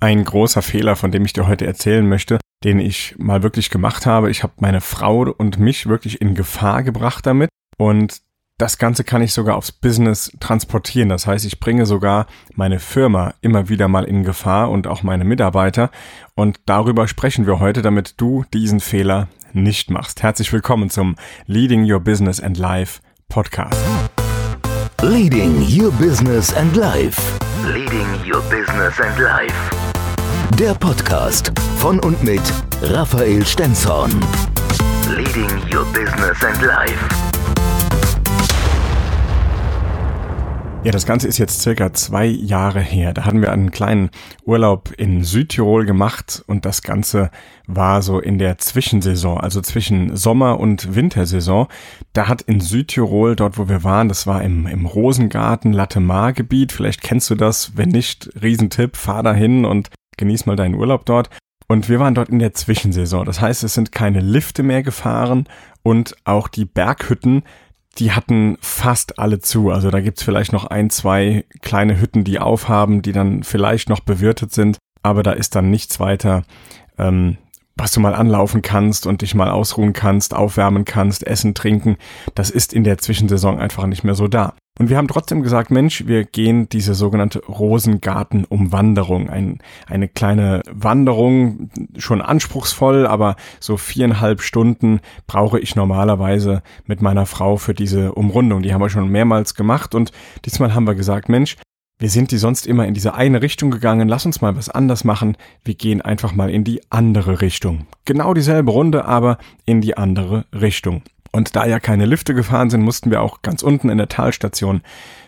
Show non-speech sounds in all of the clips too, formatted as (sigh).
ein großer Fehler, von dem ich dir heute erzählen möchte, den ich mal wirklich gemacht habe. Ich habe meine Frau und mich wirklich in Gefahr gebracht damit und das Ganze kann ich sogar aufs Business transportieren. Das heißt, ich bringe sogar meine Firma immer wieder mal in Gefahr und auch meine Mitarbeiter. Und darüber sprechen wir heute, damit du diesen Fehler nicht machst. Herzlich willkommen zum Leading Your Business and Life Podcast. Leading Your Business and Life. Leading Your Business and Life. Der Podcast von und mit Raphael Stenzhorn. Leading Your Business and Life. Ja, das Ganze ist jetzt circa zwei Jahre her. Da hatten wir einen kleinen Urlaub in Südtirol gemacht und das Ganze war so in der Zwischensaison, also zwischen Sommer- und Wintersaison. Da hat in Südtirol, dort wo wir waren, das war im, im Rosengarten Latemar-Gebiet, vielleicht kennst du das, wenn nicht, Riesentipp, fahr dahin und genieß mal deinen Urlaub dort. Und wir waren dort in der Zwischensaison. Das heißt, es sind keine Lifte mehr gefahren und auch die Berghütten die hatten fast alle zu. Also da gibt's vielleicht noch ein, zwei kleine Hütten, die aufhaben, die dann vielleicht noch bewirtet sind, aber da ist dann nichts weiter, ähm, was du mal anlaufen kannst und dich mal ausruhen kannst, aufwärmen kannst, essen, trinken. Das ist in der Zwischensaison einfach nicht mehr so da. Und wir haben trotzdem gesagt, Mensch, wir gehen diese sogenannte Rosengarten-Umwanderung. Ein, eine kleine Wanderung, schon anspruchsvoll, aber so viereinhalb Stunden brauche ich normalerweise mit meiner Frau für diese Umrundung. Die haben wir schon mehrmals gemacht und diesmal haben wir gesagt, Mensch, wir sind die sonst immer in diese eine Richtung gegangen, lass uns mal was anders machen. Wir gehen einfach mal in die andere Richtung. Genau dieselbe Runde, aber in die andere Richtung. Und da ja keine Lifte gefahren sind, mussten wir auch ganz unten in der Talstation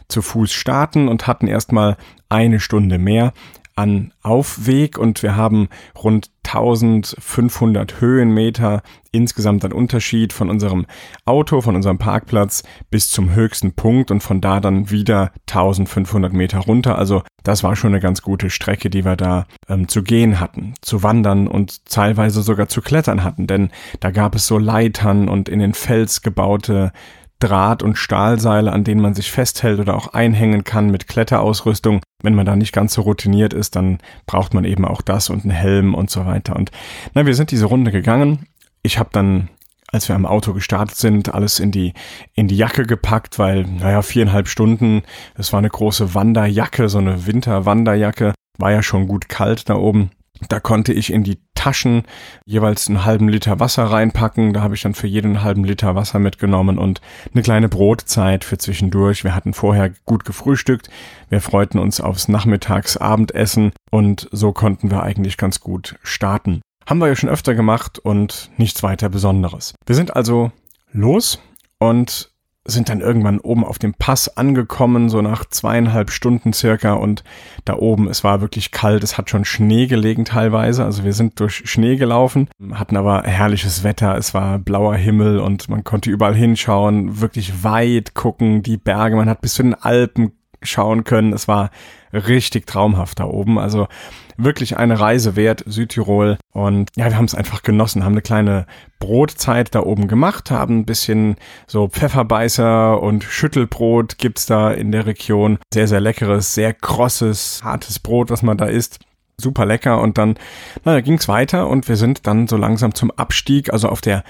zu Fuß starten und hatten erstmal eine Stunde mehr an Aufweg und wir haben rund 1500 Höhenmeter insgesamt an Unterschied von unserem Auto, von unserem Parkplatz bis zum höchsten Punkt und von da dann wieder 1500 Meter runter. Also das war schon eine ganz gute Strecke, die wir da ähm, zu gehen hatten, zu wandern und teilweise sogar zu klettern hatten, denn da gab es so Leitern und in den Fels gebaute Draht- und Stahlseile, an denen man sich festhält oder auch einhängen kann mit Kletterausrüstung. Wenn man da nicht ganz so routiniert ist, dann braucht man eben auch das und einen Helm und so weiter. Und na, wir sind diese Runde gegangen. Ich habe dann als wir am Auto gestartet sind, alles in die, in die Jacke gepackt, weil, naja, viereinhalb Stunden, das war eine große Wanderjacke, so eine Winterwanderjacke, war ja schon gut kalt da oben. Da konnte ich in die Taschen jeweils einen halben Liter Wasser reinpacken. Da habe ich dann für jeden halben Liter Wasser mitgenommen und eine kleine Brotzeit für zwischendurch. Wir hatten vorher gut gefrühstückt. Wir freuten uns aufs Nachmittagsabendessen und so konnten wir eigentlich ganz gut starten. Haben wir ja schon öfter gemacht und nichts weiter Besonderes. Wir sind also los und sind dann irgendwann oben auf dem Pass angekommen, so nach zweieinhalb Stunden circa. Und da oben, es war wirklich kalt, es hat schon Schnee gelegen teilweise, also wir sind durch Schnee gelaufen, hatten aber herrliches Wetter, es war blauer Himmel und man konnte überall hinschauen, wirklich weit gucken, die Berge, man hat bis zu den Alpen schauen können, es war richtig traumhaft da oben, also wirklich eine Reise wert, Südtirol. Und ja, wir haben es einfach genossen, haben eine kleine Brotzeit da oben gemacht, haben ein bisschen so Pfefferbeißer und Schüttelbrot gibt's da in der Region. Sehr, sehr leckeres, sehr krosses, hartes Brot, was man da isst super lecker und dann na, ging es weiter und wir sind dann so langsam zum Abstieg, also auf der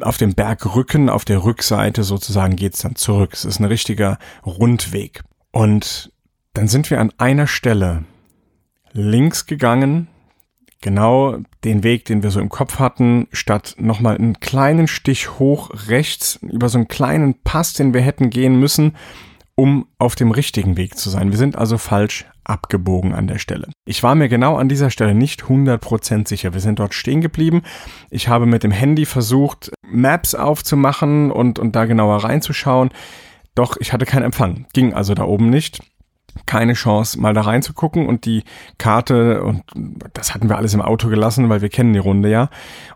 auf dem Bergrücken, auf der Rückseite sozusagen geht's dann zurück. Es ist ein richtiger Rundweg und dann sind wir an einer Stelle links gegangen, genau den Weg, den wir so im Kopf hatten, statt nochmal einen kleinen Stich hoch rechts über so einen kleinen Pass, den wir hätten gehen müssen, um auf dem richtigen Weg zu sein. Wir sind also falsch abgebogen an der Stelle. Ich war mir genau an dieser Stelle nicht 100% sicher. Wir sind dort stehen geblieben. Ich habe mit dem Handy versucht, Maps aufzumachen und, und da genauer reinzuschauen. Doch ich hatte keinen Empfang. Ging also da oben nicht. Keine Chance, mal da reinzugucken. Und die Karte und das hatten wir alles im Auto gelassen, weil wir kennen die Runde ja.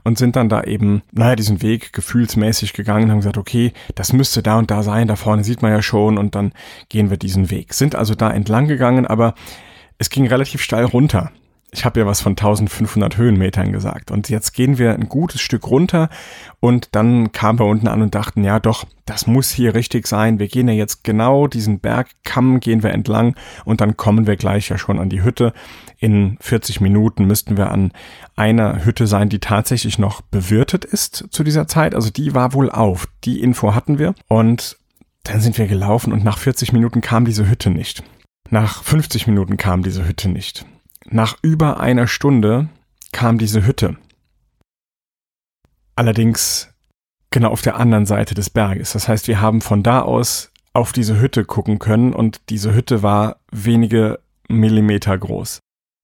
Und sind dann da eben, naja, diesen Weg gefühlsmäßig gegangen, haben gesagt, okay, das müsste da und da sein, da vorne sieht man ja schon. Und dann gehen wir diesen Weg. Sind also da entlang gegangen, aber es ging relativ steil runter ich habe ja was von 1500 Höhenmetern gesagt. Und jetzt gehen wir ein gutes Stück runter und dann kamen wir unten an und dachten, ja doch, das muss hier richtig sein. Wir gehen ja jetzt genau diesen Bergkamm, gehen wir entlang und dann kommen wir gleich ja schon an die Hütte. in 40 Minuten müssten wir an einer Hütte sein, die tatsächlich noch bewirtet ist zu dieser Zeit. Also die war wohl auf. Die Info hatten wir. Und dann sind wir gelaufen und nach 40 Minuten kam diese Hütte nicht. Nach 50 Minuten kam diese Hütte nicht. Nach über einer Stunde kam diese Hütte. Allerdings genau auf der anderen Seite des Berges. Das heißt, wir haben von da aus auf diese Hütte gucken können und diese Hütte war wenige Millimeter groß.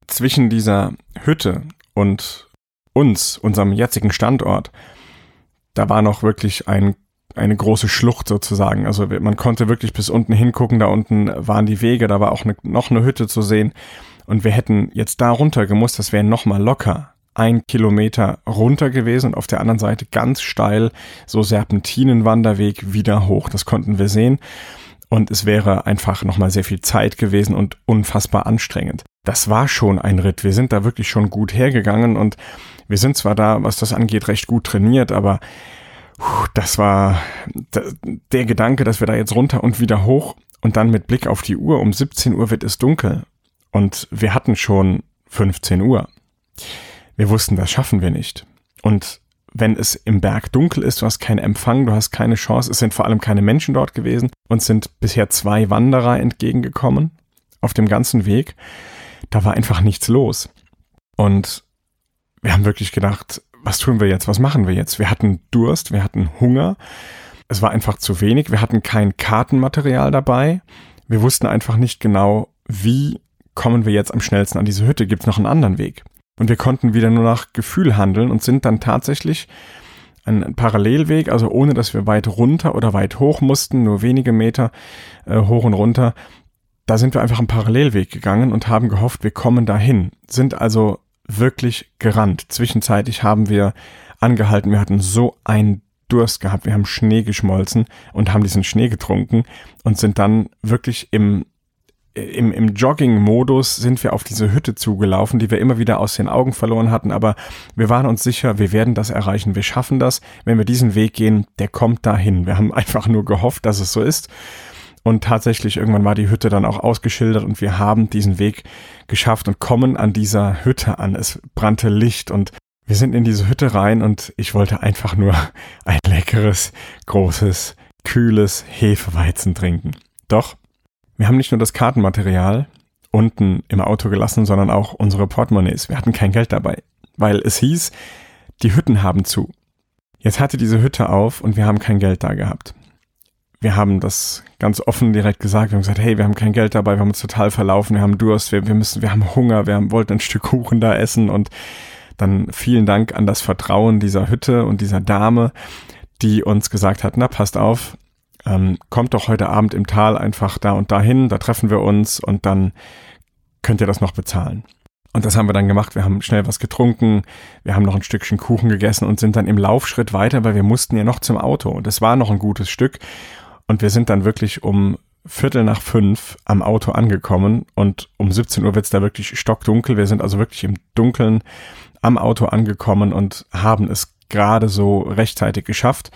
Zwischen dieser Hütte und uns, unserem jetzigen Standort, da war noch wirklich ein, eine große Schlucht sozusagen. Also man konnte wirklich bis unten hingucken, da unten waren die Wege, da war auch eine, noch eine Hütte zu sehen. Und wir hätten jetzt da runter gemusst, das wäre nochmal locker ein Kilometer runter gewesen und auf der anderen Seite ganz steil so Serpentinenwanderweg wieder hoch. Das konnten wir sehen. Und es wäre einfach nochmal sehr viel Zeit gewesen und unfassbar anstrengend. Das war schon ein Ritt. Wir sind da wirklich schon gut hergegangen und wir sind zwar da, was das angeht, recht gut trainiert, aber das war der Gedanke, dass wir da jetzt runter und wieder hoch und dann mit Blick auf die Uhr, um 17 Uhr wird es dunkel und wir hatten schon 15 Uhr. Wir wussten, das schaffen wir nicht. Und wenn es im Berg dunkel ist, du hast keinen Empfang, du hast keine Chance, es sind vor allem keine Menschen dort gewesen, uns sind bisher zwei Wanderer entgegengekommen auf dem ganzen Weg. Da war einfach nichts los. Und wir haben wirklich gedacht, was tun wir jetzt? Was machen wir jetzt? Wir hatten Durst, wir hatten Hunger. Es war einfach zu wenig. Wir hatten kein Kartenmaterial dabei. Wir wussten einfach nicht genau, wie kommen wir jetzt am schnellsten an diese Hütte? Gibt es noch einen anderen Weg? Und wir konnten wieder nur nach Gefühl handeln und sind dann tatsächlich einen Parallelweg, also ohne dass wir weit runter oder weit hoch mussten, nur wenige Meter äh, hoch und runter. Da sind wir einfach einen Parallelweg gegangen und haben gehofft, wir kommen dahin. Sind also wirklich gerannt. Zwischenzeitlich haben wir angehalten. Wir hatten so einen Durst gehabt. Wir haben Schnee geschmolzen und haben diesen Schnee getrunken und sind dann wirklich im im, im Jogging-Modus sind wir auf diese Hütte zugelaufen, die wir immer wieder aus den Augen verloren hatten, aber wir waren uns sicher, wir werden das erreichen, wir schaffen das. Wenn wir diesen Weg gehen, der kommt dahin. Wir haben (laughs) einfach nur gehofft, dass es so ist. Und tatsächlich, irgendwann war die Hütte dann auch ausgeschildert und wir haben diesen Weg geschafft und kommen an dieser Hütte an. Es brannte Licht und wir sind in diese Hütte rein und ich wollte einfach nur (laughs) ein leckeres, großes, kühles Hefeweizen trinken. Doch wir haben nicht nur das Kartenmaterial unten im Auto gelassen, sondern auch unsere Portemonnaies. Wir hatten kein Geld dabei, weil es hieß, die Hütten haben zu. Jetzt hatte diese Hütte auf und wir haben kein Geld da gehabt. Wir haben das ganz offen direkt gesagt. Wir haben gesagt, hey, wir haben kein Geld dabei, wir haben uns total verlaufen, wir haben Durst, wir, wir müssen, wir haben Hunger, wir haben, wollten ein Stück Kuchen da essen und dann vielen Dank an das Vertrauen dieser Hütte und dieser Dame, die uns gesagt hat, na, passt auf, ähm, kommt doch heute Abend im Tal einfach da und dahin, da treffen wir uns und dann könnt ihr das noch bezahlen. Und das haben wir dann gemacht. Wir haben schnell was getrunken, wir haben noch ein Stückchen Kuchen gegessen und sind dann im Laufschritt weiter, weil wir mussten ja noch zum Auto. Und es war noch ein gutes Stück. Und wir sind dann wirklich um Viertel nach fünf am Auto angekommen und um 17 Uhr wird's da wirklich stockdunkel. Wir sind also wirklich im Dunkeln am Auto angekommen und haben es gerade so rechtzeitig geschafft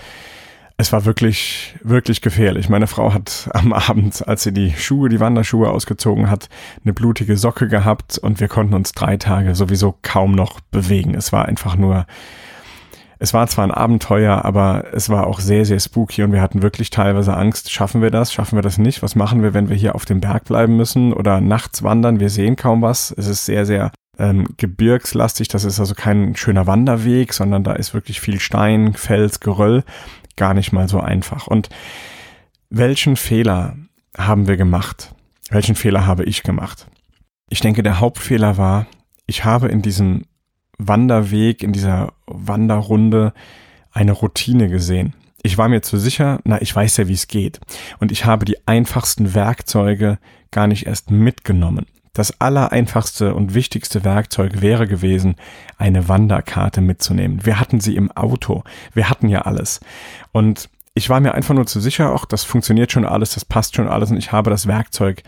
es war wirklich, wirklich gefährlich. Meine Frau hat am (laughs) Abend, als sie die Schuhe, die Wanderschuhe ausgezogen hat, eine blutige Socke gehabt und wir konnten uns drei Tage sowieso kaum noch bewegen. Es war einfach nur, es war zwar ein Abenteuer, aber es war auch sehr, sehr spooky und wir hatten wirklich teilweise Angst, schaffen wir das, schaffen wir das nicht? Was machen wir, wenn wir hier auf dem Berg bleiben müssen oder nachts wandern? Wir sehen kaum was. Es ist sehr, sehr ähm, gebirgslastig. Das ist also kein schöner Wanderweg, sondern da ist wirklich viel Stein, Fels, Geröll gar nicht mal so einfach. Und welchen Fehler haben wir gemacht? Welchen Fehler habe ich gemacht? Ich denke, der Hauptfehler war, ich habe in diesem Wanderweg, in dieser Wanderrunde eine Routine gesehen. Ich war mir zu sicher, na, ich weiß ja, wie es geht. Und ich habe die einfachsten Werkzeuge gar nicht erst mitgenommen. Das allereinfachste und wichtigste Werkzeug wäre gewesen, eine Wanderkarte mitzunehmen. Wir hatten sie im Auto. Wir hatten ja alles. Und ich war mir einfach nur zu sicher, auch das funktioniert schon alles, das passt schon alles und ich habe das Werkzeug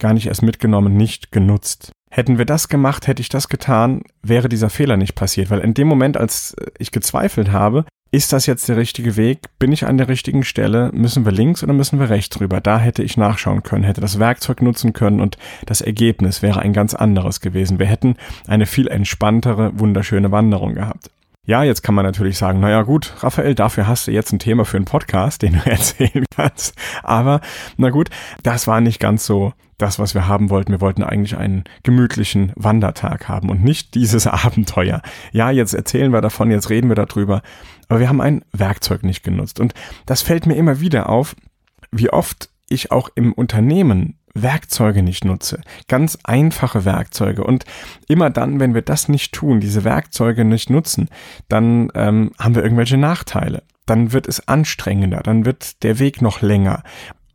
gar nicht erst mitgenommen, nicht genutzt. Hätten wir das gemacht, hätte ich das getan, wäre dieser Fehler nicht passiert, weil in dem Moment, als ich gezweifelt habe, ist das jetzt der richtige Weg? Bin ich an der richtigen Stelle? Müssen wir links oder müssen wir rechts rüber? Da hätte ich nachschauen können, hätte das Werkzeug nutzen können und das Ergebnis wäre ein ganz anderes gewesen. Wir hätten eine viel entspanntere, wunderschöne Wanderung gehabt. Ja, jetzt kann man natürlich sagen, naja gut, Raphael, dafür hast du jetzt ein Thema für einen Podcast, den du (laughs) erzählen kannst. Aber na gut, das war nicht ganz so das, was wir haben wollten. Wir wollten eigentlich einen gemütlichen Wandertag haben und nicht dieses (laughs) Abenteuer. Ja, jetzt erzählen wir davon, jetzt reden wir darüber, aber wir haben ein Werkzeug nicht genutzt. Und das fällt mir immer wieder auf, wie oft ich auch im Unternehmen Werkzeuge nicht nutze. Ganz einfache Werkzeuge. Und immer dann, wenn wir das nicht tun, diese Werkzeuge nicht nutzen, dann ähm, haben wir irgendwelche Nachteile. Dann wird es anstrengender, dann wird der Weg noch länger.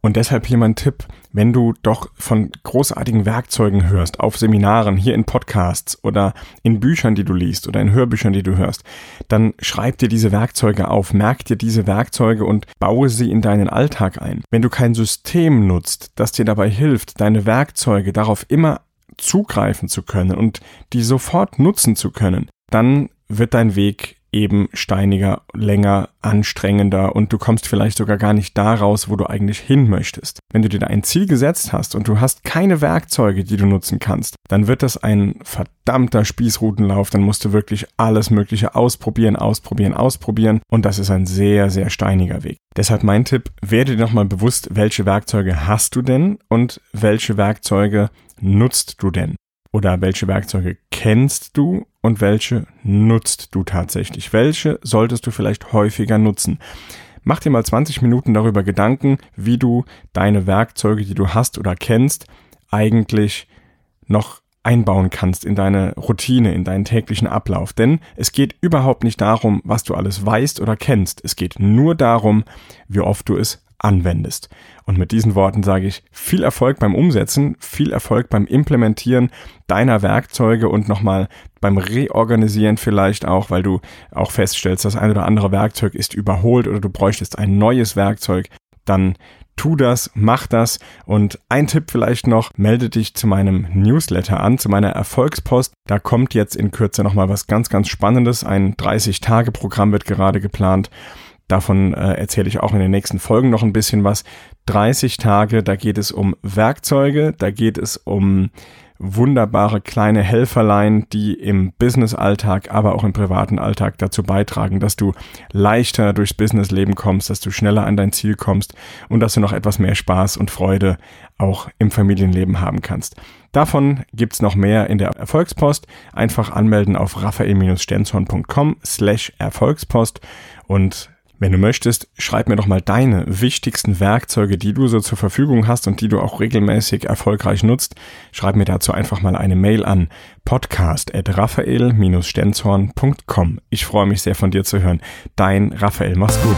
Und deshalb hier mein Tipp, wenn du doch von großartigen Werkzeugen hörst, auf Seminaren, hier in Podcasts oder in Büchern, die du liest oder in Hörbüchern, die du hörst, dann schreib dir diese Werkzeuge auf, merk dir diese Werkzeuge und baue sie in deinen Alltag ein. Wenn du kein System nutzt, das dir dabei hilft, deine Werkzeuge darauf immer zugreifen zu können und die sofort nutzen zu können, dann wird dein Weg eben steiniger, länger, anstrengender und du kommst vielleicht sogar gar nicht da raus, wo du eigentlich hin möchtest. Wenn du dir da ein Ziel gesetzt hast und du hast keine Werkzeuge, die du nutzen kannst, dann wird das ein verdammter Spießrutenlauf, dann musst du wirklich alles Mögliche ausprobieren, ausprobieren, ausprobieren und das ist ein sehr, sehr steiniger Weg. Deshalb mein Tipp, werde dir nochmal bewusst, welche Werkzeuge hast du denn und welche Werkzeuge nutzt du denn? Oder welche Werkzeuge kennst du und welche nutzt du tatsächlich? Welche solltest du vielleicht häufiger nutzen? Mach dir mal 20 Minuten darüber Gedanken, wie du deine Werkzeuge, die du hast oder kennst, eigentlich noch einbauen kannst in deine Routine, in deinen täglichen Ablauf. Denn es geht überhaupt nicht darum, was du alles weißt oder kennst. Es geht nur darum, wie oft du es anwendest. Und mit diesen Worten sage ich viel Erfolg beim Umsetzen, viel Erfolg beim Implementieren deiner Werkzeuge und nochmal beim Reorganisieren vielleicht auch, weil du auch feststellst, das ein oder andere Werkzeug ist überholt oder du bräuchtest ein neues Werkzeug, dann tu das, mach das und ein Tipp vielleicht noch, melde dich zu meinem Newsletter an, zu meiner Erfolgspost. Da kommt jetzt in Kürze nochmal was ganz, ganz Spannendes. Ein 30-Tage-Programm wird gerade geplant Davon äh, erzähle ich auch in den nächsten Folgen noch ein bisschen was. 30 Tage, da geht es um Werkzeuge, da geht es um wunderbare kleine Helferlein, die im Business-Alltag, aber auch im privaten Alltag dazu beitragen, dass du leichter durchs Businessleben kommst, dass du schneller an dein Ziel kommst und dass du noch etwas mehr Spaß und Freude auch im Familienleben haben kannst. Davon gibt's noch mehr in der Erfolgspost. Einfach anmelden auf raphael-stenzhorn.com slash Erfolgspost und wenn du möchtest, schreib mir doch mal deine wichtigsten Werkzeuge, die du so zur Verfügung hast und die du auch regelmäßig erfolgreich nutzt. Schreib mir dazu einfach mal eine Mail an podcast.raphael-stenzhorn.com. Ich freue mich sehr von dir zu hören. Dein Raphael, mach's gut.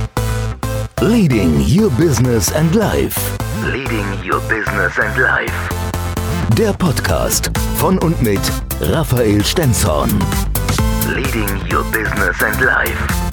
Leading Your Business and Life. Leading Your Business and Life. Der Podcast von und mit Raphael Stenzhorn. Leading Your Business and Life.